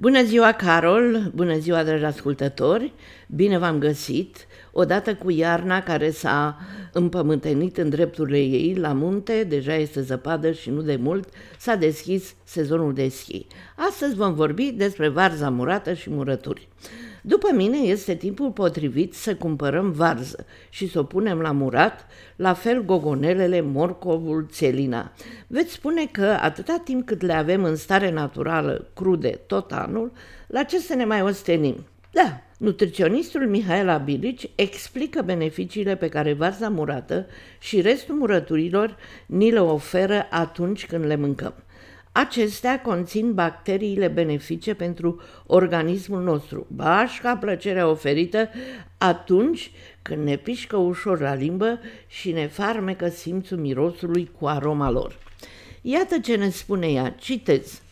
Bună ziua, Carol! Bună ziua, dragi ascultători! Bine v-am găsit! Odată cu iarna care s-a împământenit în drepturile ei la munte, deja este zăpadă și nu de mult, s-a deschis sezonul de schi. Astăzi vom vorbi despre varza murată și murături. După mine este timpul potrivit să cumpărăm varză și să o punem la murat, la fel gogonelele, morcovul, țelina. Veți spune că atâta timp cât le avem în stare naturală, crude, tot anul, la ce să ne mai ostenim? Da, nutriționistul Mihaela Bilici explică beneficiile pe care varza murată și restul murăturilor ni le oferă atunci când le mâncăm. Acestea conțin bacteriile benefice pentru organismul nostru, bașca plăcerea oferită atunci când ne pișcă ușor la limbă și ne farmecă simțul mirosului cu aroma lor. Iată ce ne spune ea, citez.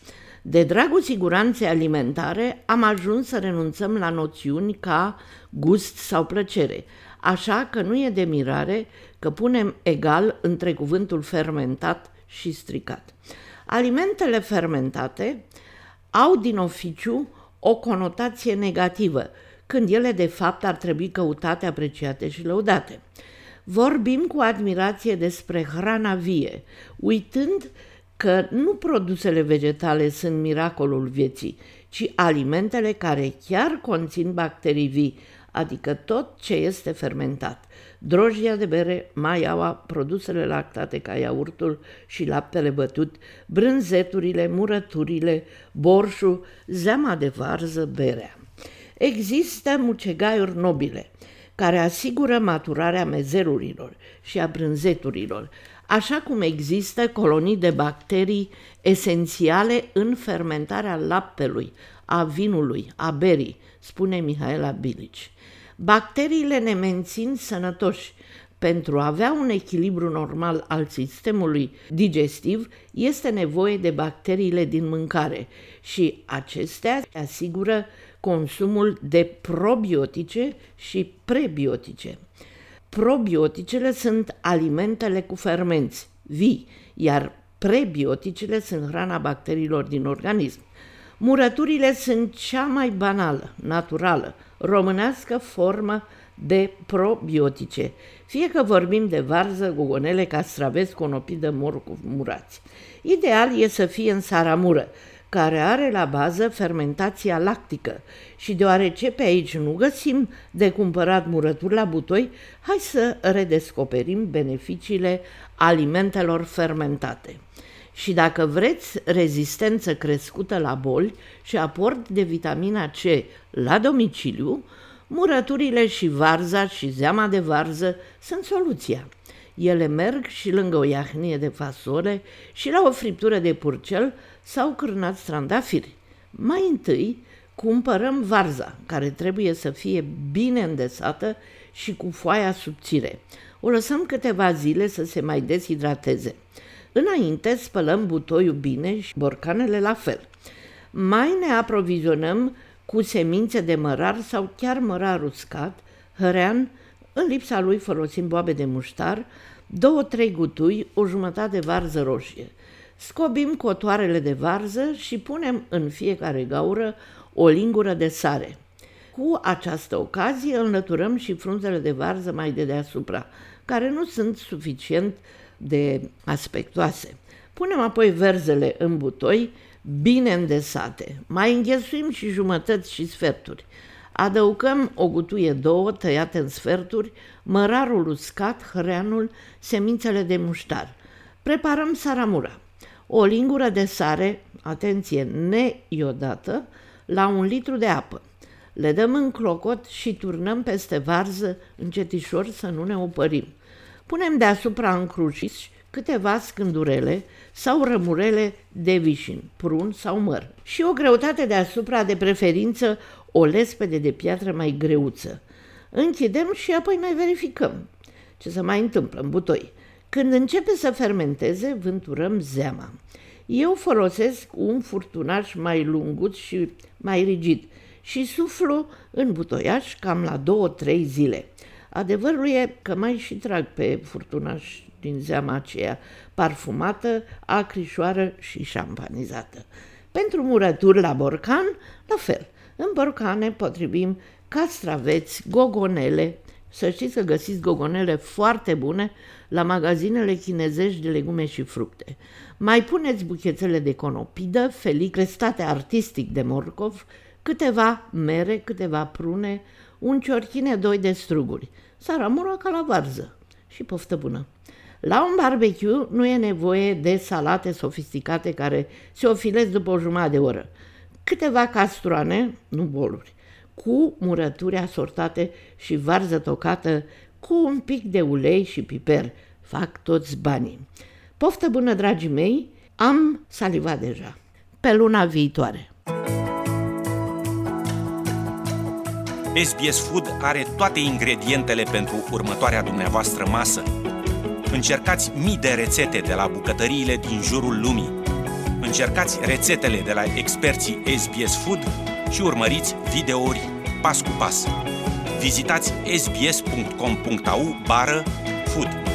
De dragul siguranței alimentare am ajuns să renunțăm la noțiuni ca gust sau plăcere, așa că nu e de mirare că punem egal între cuvântul fermentat și stricat. Alimentele fermentate au din oficiu o conotație negativă, când ele de fapt ar trebui căutate, apreciate și lăudate. Vorbim cu admirație despre hrana vie, uitând că nu produsele vegetale sunt miracolul vieții, ci alimentele care chiar conțin bacterii vii, adică tot ce este fermentat. Drojdia de bere, maiaua, produsele lactate ca iaurtul și laptele bătut, brânzeturile, murăturile, borșul, zeama de varză, berea. Există mucegaiuri nobile, care asigură maturarea mezelurilor și a brânzeturilor, așa cum există colonii de bacterii esențiale în fermentarea laptelui, a vinului, a berii, spune Mihaela Bilici. Bacteriile ne mențin sănătoși. Pentru a avea un echilibru normal al sistemului digestiv, este nevoie de bacteriile din mâncare și acestea asigură consumul de probiotice și prebiotice. Probioticele sunt alimentele cu fermenți vii, iar prebioticele sunt hrana bacteriilor din organism. Murăturile sunt cea mai banală, naturală, românească formă de probiotice, fie că vorbim de varză, gogonele, castraveți, conopidă, morcov, murați. Ideal e să fie în saramură, care are la bază fermentația lactică și deoarece pe aici nu găsim de cumpărat murături la butoi, hai să redescoperim beneficiile alimentelor fermentate. Și dacă vreți rezistență crescută la boli și aport de vitamina C la domiciliu, murăturile și varza și zeama de varză sunt soluția. Ele merg și lângă o iahnie de fasole și la o friptură de purcel sau cârnați trandafiri. Mai întâi cumpărăm varza, care trebuie să fie bine îndesată și cu foaia subțire. O lăsăm câteva zile să se mai deshidrateze. Înainte spălăm butoiul bine și borcanele la fel. Mai ne aprovizionăm cu semințe de mărar sau chiar mărar uscat, hărean, în lipsa lui folosim boabe de muștar, două-trei gutui, o jumătate de varză roșie. Scobim cotoarele de varză și punem în fiecare gaură o lingură de sare. Cu această ocazie înlăturăm și frunzele de varză mai de deasupra, care nu sunt suficient de aspectoase. Punem apoi verzele în butoi, bine îndesate. Mai înghesuim și jumătăți și sferturi. Adăugăm o gutuie două tăiate în sferturi, mărarul uscat, hreanul, semințele de muștar. Preparăm saramura. O lingură de sare, atenție, neiodată, la un litru de apă. Le dăm în clocot și turnăm peste varză încetișor să nu ne opărim. Punem deasupra încruciși câteva scândurele sau rămurele de vișin, prun sau măr și o greutate deasupra, de preferință o lespede de piatră mai greuță. Închidem și apoi mai verificăm ce se mai întâmplă în butoi. Când începe să fermenteze, vânturăm zeama. Eu folosesc un furtunaș mai lungut și mai rigid și suflu în butoiaș cam la două-trei zile. Adevărul e că mai și trag pe furtunaș din zeama aceea, parfumată, acrișoară și șampanizată. Pentru murături la borcan, la fel. În borcane potrivim castraveți, gogonele. Să știți că găsiți gogonele foarte bune la magazinele chinezești de legume și fructe. Mai puneți buchețele de conopidă, felii crestate artistic de morcov, câteva mere, câteva prune, un ciorchine, doi de struguri. Saramura ca la varză. Și poftă bună! La un barbecue nu e nevoie de salate sofisticate care se ofilez după o jumătate de oră. Câteva castroane, nu boluri, cu murături asortate și varză tocată cu un pic de ulei și piper. Fac toți banii. Poftă bună, dragii mei, am salivat deja. Pe luna viitoare. SBS Food are toate ingredientele pentru următoarea dumneavoastră masă. Încercați mii de rețete de la bucătăriile din jurul lumii. Încercați rețetele de la experții SBS Food și urmăriți videouri pas cu pas. Vizitați sbs.com.au bară food.